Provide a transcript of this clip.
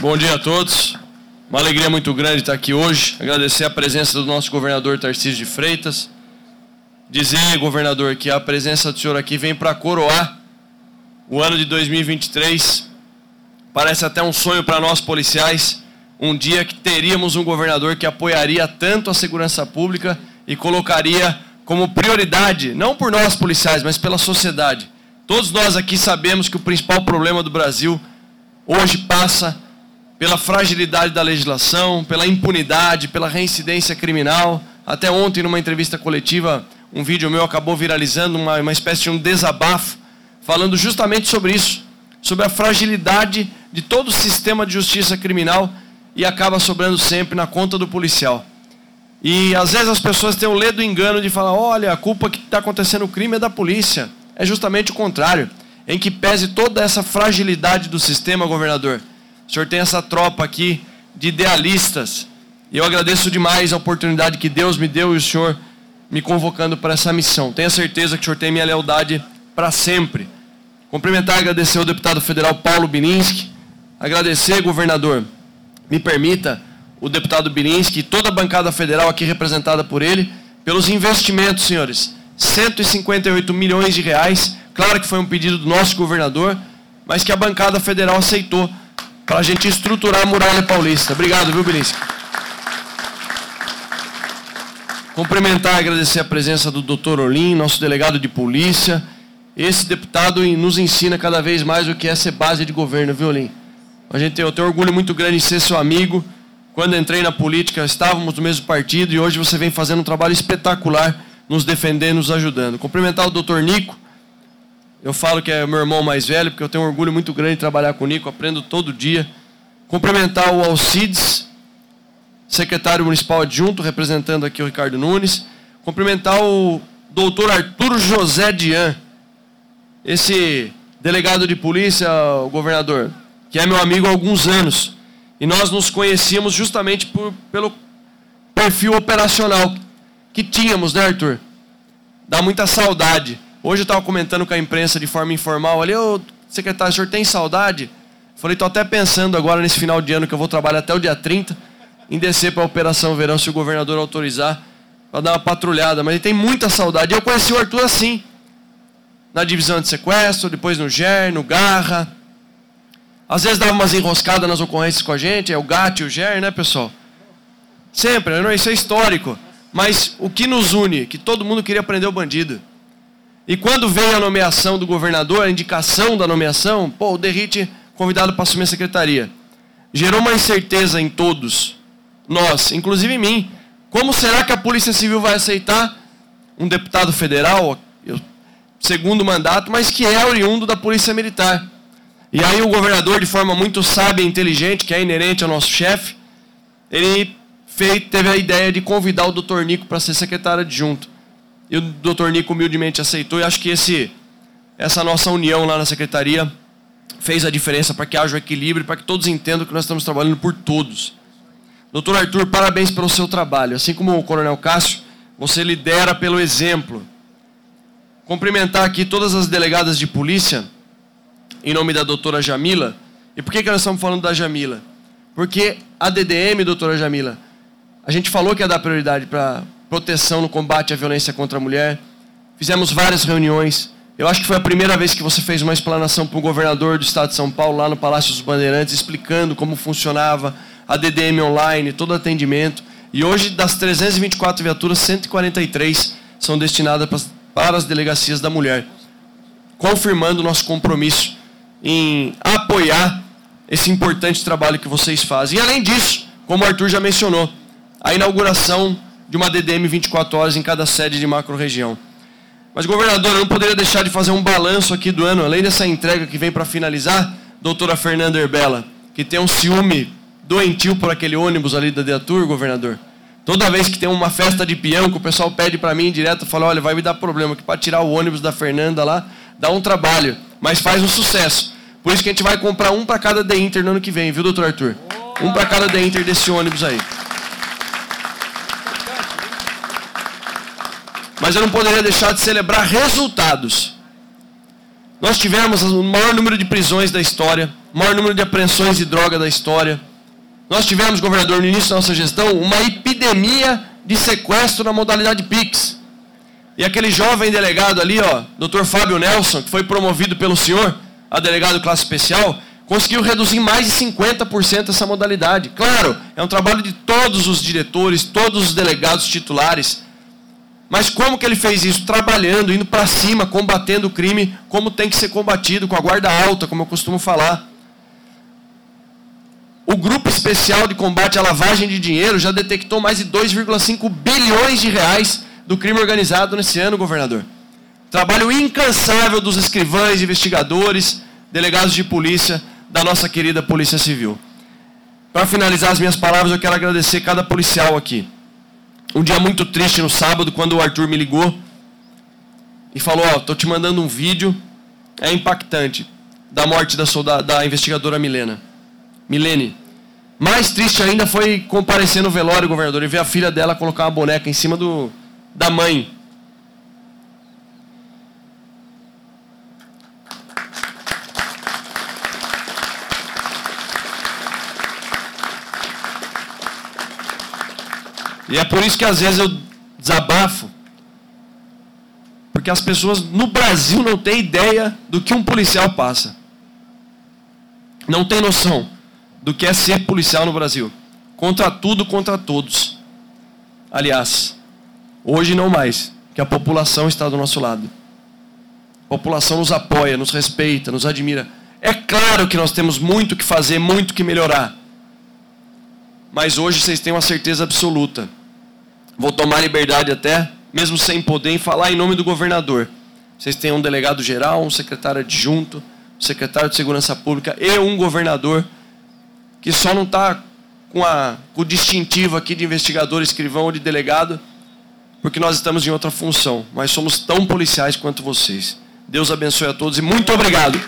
Bom dia a todos. Uma alegria muito grande estar aqui hoje. Agradecer a presença do nosso governador Tarcísio de Freitas. Dizer, governador, que a presença do senhor aqui vem para coroar o ano de 2023. Parece até um sonho para nós policiais. Um dia que teríamos um governador que apoiaria tanto a segurança pública e colocaria como prioridade, não por nós policiais, mas pela sociedade. Todos nós aqui sabemos que o principal problema do Brasil hoje passa pela fragilidade da legislação, pela impunidade, pela reincidência criminal. Até ontem, numa entrevista coletiva, um vídeo meu acabou viralizando, uma, uma espécie de um desabafo, falando justamente sobre isso, sobre a fragilidade de todo o sistema de justiça criminal e acaba sobrando sempre na conta do policial. E às vezes as pessoas têm o ledo engano de falar: olha, a culpa que está acontecendo o crime é da polícia. É justamente o contrário, em que pese toda essa fragilidade do sistema, governador o senhor tem essa tropa aqui de idealistas. E eu agradeço demais a oportunidade que Deus me deu e o senhor me convocando para essa missão. Tenha certeza que o senhor tem minha lealdade para sempre. Cumprimentar e agradecer ao deputado federal Paulo Bininski. Agradecer, governador, me permita, o deputado Bininski e toda a bancada federal aqui representada por ele, pelos investimentos, senhores. 158 milhões de reais. Claro que foi um pedido do nosso governador, mas que a bancada federal aceitou para a gente estruturar a muralha paulista. Obrigado, viu, Belisca? Cumprimentar e agradecer a presença do Dr. Olim, nosso delegado de polícia. Esse deputado nos ensina cada vez mais o que é ser base de governo, viu, Olim? A gente, eu tenho orgulho muito grande em ser seu amigo. Quando entrei na política, estávamos no mesmo partido e hoje você vem fazendo um trabalho espetacular, nos defendendo, nos ajudando. Cumprimentar o Dr. Nico, eu falo que é meu irmão mais velho, porque eu tenho um orgulho muito grande de trabalhar com o Nico, aprendo todo dia. Cumprimentar o Alcides, secretário municipal adjunto, representando aqui o Ricardo Nunes. Cumprimentar o doutor Arthur José Dian, esse delegado de polícia, governador, que é meu amigo há alguns anos. E nós nos conhecíamos justamente por, pelo perfil operacional que tínhamos, né, Arthur? Dá muita saudade. Hoje eu estava comentando com a imprensa de forma informal ali, ô secretário, o senhor tem saudade? Falei, estou até pensando agora nesse final de ano que eu vou trabalhar até o dia 30 em descer para a Operação Verão, se o governador autorizar, para dar uma patrulhada. Mas ele tem muita saudade. Eu conheci o Arthur assim, na divisão de sequestro, depois no GER, no Garra. Às vezes dava umas enroscadas nas ocorrências com a gente, é o GAT e o GER, né, pessoal? Sempre, não, isso é histórico. Mas o que nos une? Que todo mundo queria prender o bandido. E quando veio a nomeação do governador, a indicação da nomeação, pô, o Derrite convidado para assumir a secretaria. Gerou uma incerteza em todos, nós, inclusive em mim. Como será que a Polícia Civil vai aceitar um deputado federal, segundo mandato, mas que é oriundo da Polícia Militar? E aí o governador, de forma muito sábia e inteligente, que é inerente ao nosso chefe, ele fez, teve a ideia de convidar o doutor Nico para ser secretário adjunto. E o doutor Nico humildemente aceitou. E acho que esse, essa nossa união lá na secretaria fez a diferença para que haja o equilíbrio, para que todos entendam que nós estamos trabalhando por todos. Doutor Arthur, parabéns pelo seu trabalho. Assim como o Coronel Cássio, você lidera pelo exemplo. Cumprimentar aqui todas as delegadas de polícia, em nome da doutora Jamila. E por que, que nós estamos falando da Jamila? Porque a DDM, doutora Jamila, a gente falou que ia dar prioridade para proteção no combate à violência contra a mulher. Fizemos várias reuniões. Eu acho que foi a primeira vez que você fez uma explanação para o governador do estado de São Paulo, lá no Palácio dos Bandeirantes, explicando como funcionava a DDM online, todo atendimento. E hoje, das 324 viaturas, 143 são destinadas para as delegacias da mulher, confirmando nosso compromisso em apoiar esse importante trabalho que vocês fazem. E além disso, como o Arthur já mencionou, a inauguração de uma DDM 24 horas em cada sede de macro-região. Mas, governador, eu não poderia deixar de fazer um balanço aqui do ano, além dessa entrega que vem para finalizar, doutora Fernanda Herbela, que tem um ciúme doentio por aquele ônibus ali da Deatur, governador. Toda vez que tem uma festa de peão, que o pessoal pede para mim direto, fala, olha, vai me dar problema, que para tirar o ônibus da Fernanda lá, dá um trabalho, mas faz um sucesso. Por isso que a gente vai comprar um para cada The Inter no ano que vem, viu, doutor Arthur? Um para cada The Inter desse ônibus aí. Mas eu não poderia deixar de celebrar resultados. Nós tivemos o maior número de prisões da história, maior número de apreensões de droga da história. Nós tivemos, governador, no início da nossa gestão, uma epidemia de sequestro na modalidade PIX. E aquele jovem delegado ali, ó, Dr. Fábio Nelson, que foi promovido pelo senhor a delegado classe especial, conseguiu reduzir mais de 50% essa modalidade. Claro, é um trabalho de todos os diretores, todos os delegados titulares. Mas como que ele fez isso? Trabalhando, indo para cima, combatendo o crime como tem que ser combatido, com a guarda alta, como eu costumo falar. O grupo especial de combate à lavagem de dinheiro já detectou mais de 2,5 bilhões de reais do crime organizado nesse ano, governador. Trabalho incansável dos escrivães, investigadores, delegados de polícia da nossa querida Polícia Civil. Para finalizar as minhas palavras, eu quero agradecer cada policial aqui. Um dia muito triste no sábado, quando o Arthur me ligou e falou: Ó, oh, tô te mandando um vídeo, é impactante, da morte da, soldada, da investigadora Milena. Milene. Mais triste ainda foi comparecer no velório, governador, e ver a filha dela colocar uma boneca em cima do, da mãe. E é por isso que às vezes eu desabafo. Porque as pessoas no Brasil não têm ideia do que um policial passa. Não tem noção do que é ser policial no Brasil. Contra tudo, contra todos. Aliás, hoje não mais, que a população está do nosso lado. A população nos apoia, nos respeita, nos admira. É claro que nós temos muito que fazer, muito que melhorar. Mas hoje vocês têm uma certeza absoluta Vou tomar liberdade até, mesmo sem poder, em falar em nome do governador. Vocês têm um delegado geral, um secretário adjunto, um secretário de segurança pública e um governador que só não está com, com o distintivo aqui de investigador, escrivão ou de delegado, porque nós estamos em outra função, mas somos tão policiais quanto vocês. Deus abençoe a todos e muito obrigado.